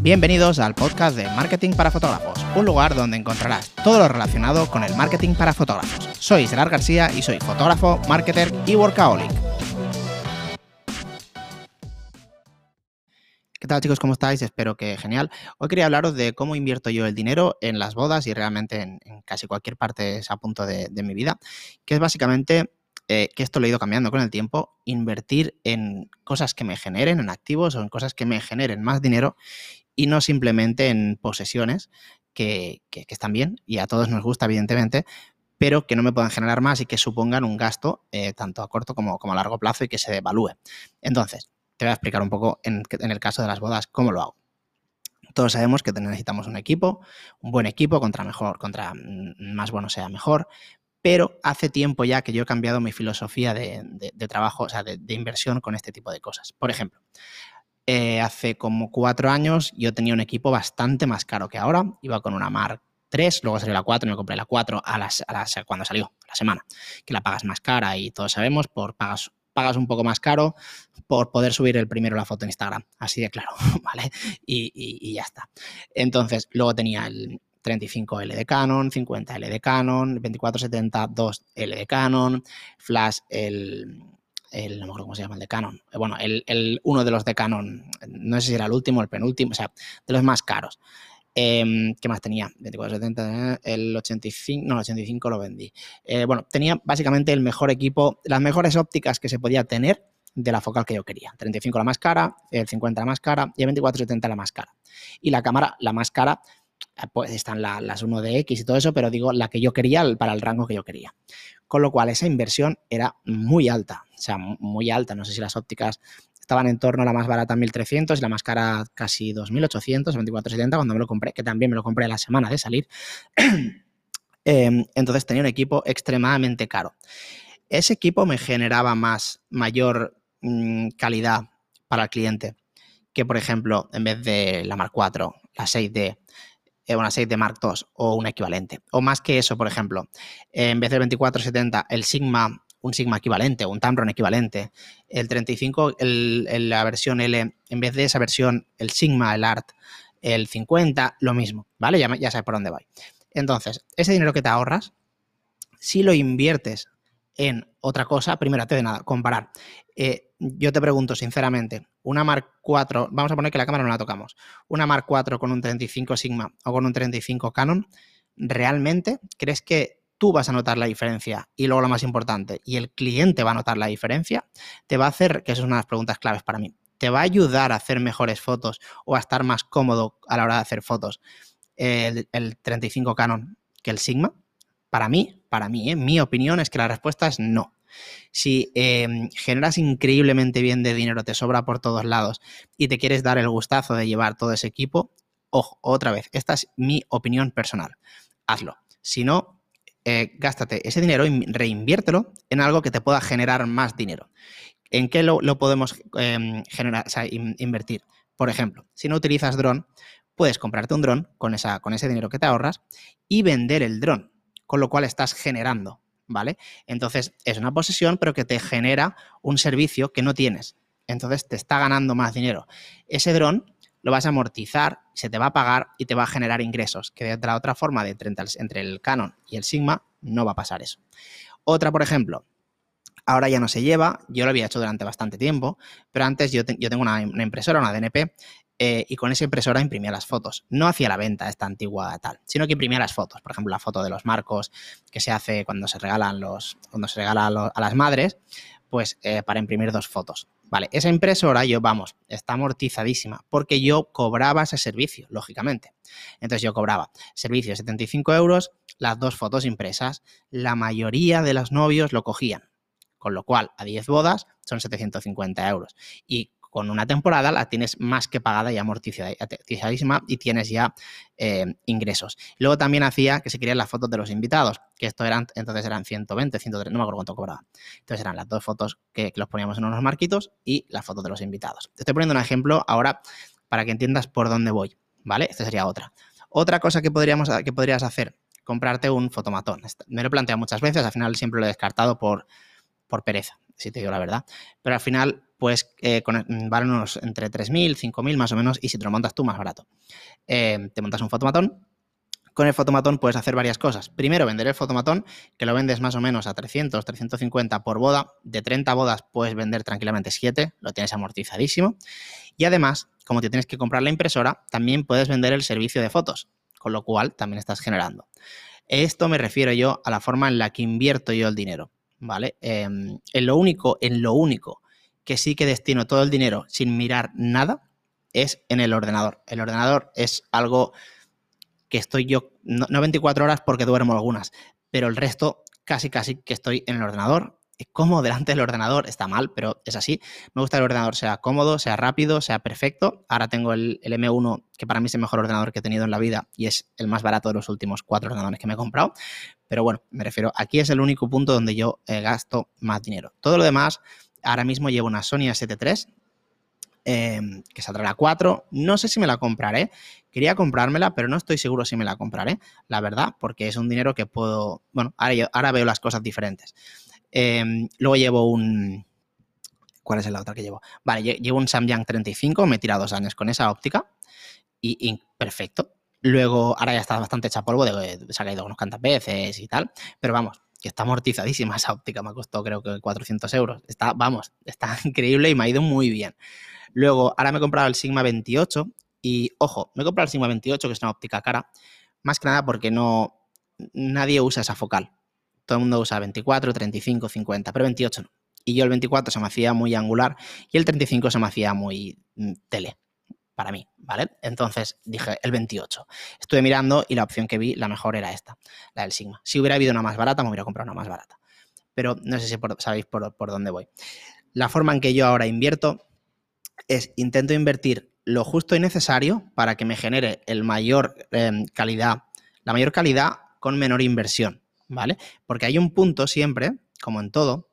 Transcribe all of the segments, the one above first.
Bienvenidos al podcast de Marketing para Fotógrafos, un lugar donde encontrarás todo lo relacionado con el marketing para fotógrafos. Soy Gerard García y soy fotógrafo, marketer y workaholic. ¿Qué tal chicos? ¿Cómo estáis? Espero que genial. Hoy quería hablaros de cómo invierto yo el dinero en las bodas y realmente en, casi cualquier parte a punto de, mi vida, que es básicamente eh, que esto lo he ido cambiando con el tiempo, invertir en cosas que me generen, en activos o en cosas que me generen más dinero y no simplemente en posesiones que, están bien y a todos nos gusta, evidentemente, pero que no me puedan generar más y que supongan un gasto eh, tanto a corto como, a largo plazo y que se devalúe. Entonces, te voy a explicar un poco en, en el caso de las bodas cómo lo hago. Todos sabemos que necesitamos un equipo, un buen equipo, contra mejor, contra mm, más bueno sea mejor, pero hace tiempo ya que yo he cambiado mi filosofía de, trabajo, o sea, de, inversión con este tipo de cosas. Por ejemplo, eh, hace como cuatro años yo tenía un equipo bastante más caro que ahora. Iba con una Mark 3, luego salió la 4 y me compré la 4 a las, cuando salió, la semana, que la pagas más cara y todos sabemos, por pagas, pagas un poco más caro por poder subir el primero la foto en Instagram. Así de claro, ¿vale? y ya está. Entonces, luego tenía el, 35L de Canon, 50L de Canon, 2470 2L de Canon, Flash el, el, no me acuerdo cómo se llama el de Canon, eh, bueno, el, uno de los de Canon, no sé si era el último el penúltimo, o sea, de los más caros. Em, ¿Qué más tenía? 2470, el 85, no, el 85 lo vendí. Eh, bueno, tenía básicamente el mejor equipo, las mejores ópticas que se podía tener de la focal que yo quería. 35 la más cara, el 50 la más cara y el 2470 la más cara. Y la cámara, la más cara, pues están las 1DX y todo eso, pero digo la que yo quería para el rango que yo quería. Con lo cual esa inversión era muy alta, o sea, muy alta. No sé si las ópticas estaban en torno a la más barata 1300 y la más cara casi 2800, 2470 cuando me lo compré, que también me lo compré la semana de salir. Em, entonces tenía un equipo extremadamente caro. Ese equipo me generaba más, mayor mm, calidad para el cliente que, por ejemplo, en vez de la Mark 4, la 6D, eh, una 6 de Mark II o un equivalente. O más que eso, por ejemplo, en vez del 2470, el Sigma, un Sigma equivalente o un Tamron equivalente. El 35, la versión L, en vez de esa versión, el Sigma, el Art, el 50, lo mismo, ¿vale? Ya, ya sabes por dónde voy. Entonces, ese dinero que te ahorras, si lo inviertes en otra cosa, primero, antes de nada, comparar. Eh, yo te pregunto sinceramente, una Mark 4, vamos a poner que la cámara no la tocamos, una Mark 4 con un 35 Sigma o con un 35 Canon, ¿realmente crees que tú vas a notar la diferencia y luego lo más importante, y el cliente va a notar la diferencia? Te va a hacer, que eso es una de las preguntas claves para mí, ¿te va a ayudar a hacer mejores fotos o a estar más cómodo a la hora de hacer fotos el, el 35 Canon que el Sigma? Para mí, para mí, ¿eh? mi opinión es que la respuesta es no. Si em, generas increíblemente bien de dinero, te sobra por todos lados y te quieres dar el gustazo de llevar todo ese equipo, ojo, otra vez, esta es mi opinión personal. Hazlo. Si no, eh, gástate ese dinero y reinviértelo en algo que te pueda generar más dinero. ¿En qué lo, podemos em, generar, invertir? Por ejemplo, si no utilizas dron, puedes comprarte un dron con, esa, con ese dinero que te ahorras y vender el dron con lo cual estás generando, ¿vale? Entonces es una posesión, pero que te genera un servicio que no tienes. Entonces te está ganando más dinero. Ese dron lo vas a amortizar, se te va a pagar y te va a generar ingresos, que de la otra forma, de entre el Canon y el Sigma, no va a pasar eso. Otra, por ejemplo, ahora ya no se lleva, yo lo había hecho durante bastante tiempo, pero antes yo, yo tengo una, impresora, una DNP, eh, y con esa impresora imprimía las fotos. No hacía la venta esta antigua tal, sino que imprimía las fotos. Por ejemplo, la foto de los marcos que se hace cuando se regalan los, cuando se regala a, las madres, pues eh, para imprimir dos fotos. Vale, esa impresora yo, vamos, está amortizadísima porque yo cobraba ese servicio, lógicamente. Entonces yo cobraba servicio de 75 euros, las dos fotos impresas. La mayoría de los novios lo cogían, con lo cual a 10 bodas son 750 euros. Y con una temporada la tienes más que pagada y amortizadísima y tienes ya eh, ingresos. Luego también hacía que se querían las fotos de los invitados, que esto eran, entonces eran 120, 130, no me acuerdo cuánto cobraba. Entonces eran las dos fotos que, los poníamos en unos marquitos y las fotos de los invitados. Te estoy poniendo un ejemplo ahora para que entiendas por dónde voy, ¿vale? Esta sería otra. Otra cosa que, podríamos, que podrías hacer, comprarte un fotomatón. Me lo he planteado muchas veces, al final siempre lo he descartado por, por pereza, si te digo la verdad. Pero al final pues eh, mm, valen unos entre 3.000, 5.000 más o menos, y si te lo montas tú, más barato. Eh, te montas un fotomatón. Con el fotomatón puedes hacer varias cosas. Primero, vender el fotomatón, que lo vendes más o menos a 300, 350 por boda. De 30 bodas puedes vender tranquilamente 7, lo tienes amortizadísimo. Y además, como te tienes que comprar la impresora, también puedes vender el servicio de fotos, con lo cual también estás generando. Esto me refiero yo a la forma en la que invierto yo el dinero, ¿vale? Em, en lo único, en lo único que sí que destino todo el dinero sin mirar nada es en el ordenador. El ordenador es algo que estoy yo, no, 24 horas porque duermo algunas, pero el resto casi casi que estoy en el ordenador. Como delante del ordenador está mal, pero es así. Me gusta que el ordenador sea cómodo, sea rápido, sea perfecto. Ahora tengo el, M1, que para mí es el mejor ordenador que he tenido en la vida y es el más barato de los últimos cuatro ordenadores que me he comprado. Pero bueno, me refiero, aquí es el único punto donde yo eh, gasto más dinero. Todo lo demás Ahora mismo llevo una Sony A7 em, que saldrá la 4. No sé si me la compraré. Quería comprármela, pero no estoy seguro si me la compraré, la verdad, porque es un dinero que puedo... Bueno, ahora, veo las cosas diferentes. Em, luego llevo un... ¿Cuál es la otra que llevo? Vale, llevo un Samyang 35, me he tirado dos años con esa óptica y, perfecto. Luego, ahora ya está bastante hecha polvo, de, se ha caído unos cantas veces y tal, pero vamos, que está amortizadísima esa óptica, me costó creo que 400 euros. Está, vamos, está increíble y me ha ido muy bien. Luego, ahora me he comprado el Sigma 28 y, ojo, me he comprado el Sigma 28, que es una óptica cara, más que nada porque no, nadie usa esa focal. Todo el mundo usa 24, 35, 50, pero 28 no. Y yo el 24 se me hacía muy angular y el 35 se me hacía muy mm, tele para mí, ¿vale? Entonces dije el 28. Estuve mirando y la opción que vi, la mejor era esta, la del Sigma. Si hubiera habido una más barata, me hubiera comprado una más barata. Pero no sé si sabéis por, dónde voy. La forma en que yo ahora invierto es intento invertir lo justo y necesario para que me genere el mayor em, calidad, la mayor calidad con menor inversión, ¿vale? Porque hay un punto siempre, como en todo,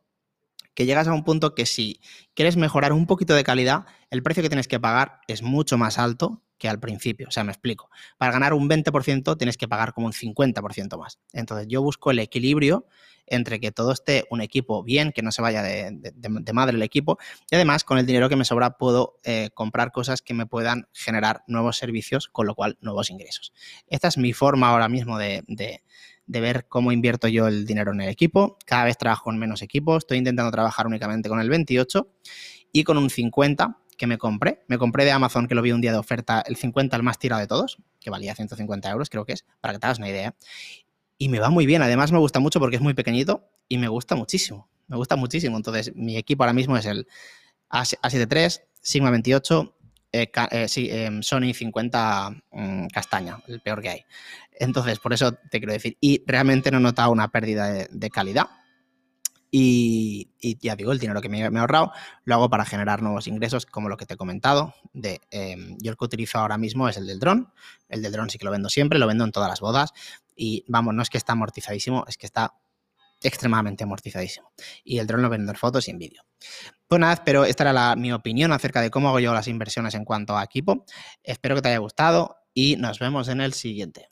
que llegas a un punto que si quieres mejorar un poquito de calidad, el precio que tienes que pagar es mucho más alto que al principio. O sea, me explico. Para ganar un 20% tienes que pagar como un 50% más. Entonces yo busco el equilibrio entre que todo esté un equipo bien, que no se vaya de, madre el equipo, y además con el dinero que me sobra puedo eh, comprar cosas que me puedan generar nuevos servicios, con lo cual nuevos ingresos. Esta es mi forma ahora mismo de, de ver cómo invierto yo el dinero en el equipo. Cada vez trabajo en menos equipos, estoy intentando trabajar únicamente con el 28 y con un 50 que me compré. Me compré de Amazon, que lo vi un día de oferta, el 50 el más tirado de todos, que valía 150 euros, creo que es, para que te hagas una idea. Y me va muy bien, además me gusta mucho porque es muy pequeñito y me gusta muchísimo, me gusta muchísimo. Entonces, mi equipo ahora mismo es el A7 III, Sigma 28, eh, eh, em, Sony 50 mm, castaña, el peor que hay. Entonces, por eso te quiero decir, y realmente no he notado una pérdida de, calidad. Y, ya digo, el dinero que me, he ahorrado lo hago para generar nuevos ingresos, como lo que te he comentado. De, em, yo el que utilizo ahora mismo es el del dron. El del dron sí que lo vendo siempre, lo vendo en todas las bodas. Y vamos, no es que está amortizadísimo, es que está extremadamente amortizadísimo. Y el dron lo vendo en fotos y en vídeo. Pues nada, pero esta era mi opinión acerca de cómo hago yo las inversiones en cuanto a equipo. Espero que te haya gustado y nos vemos en el siguiente.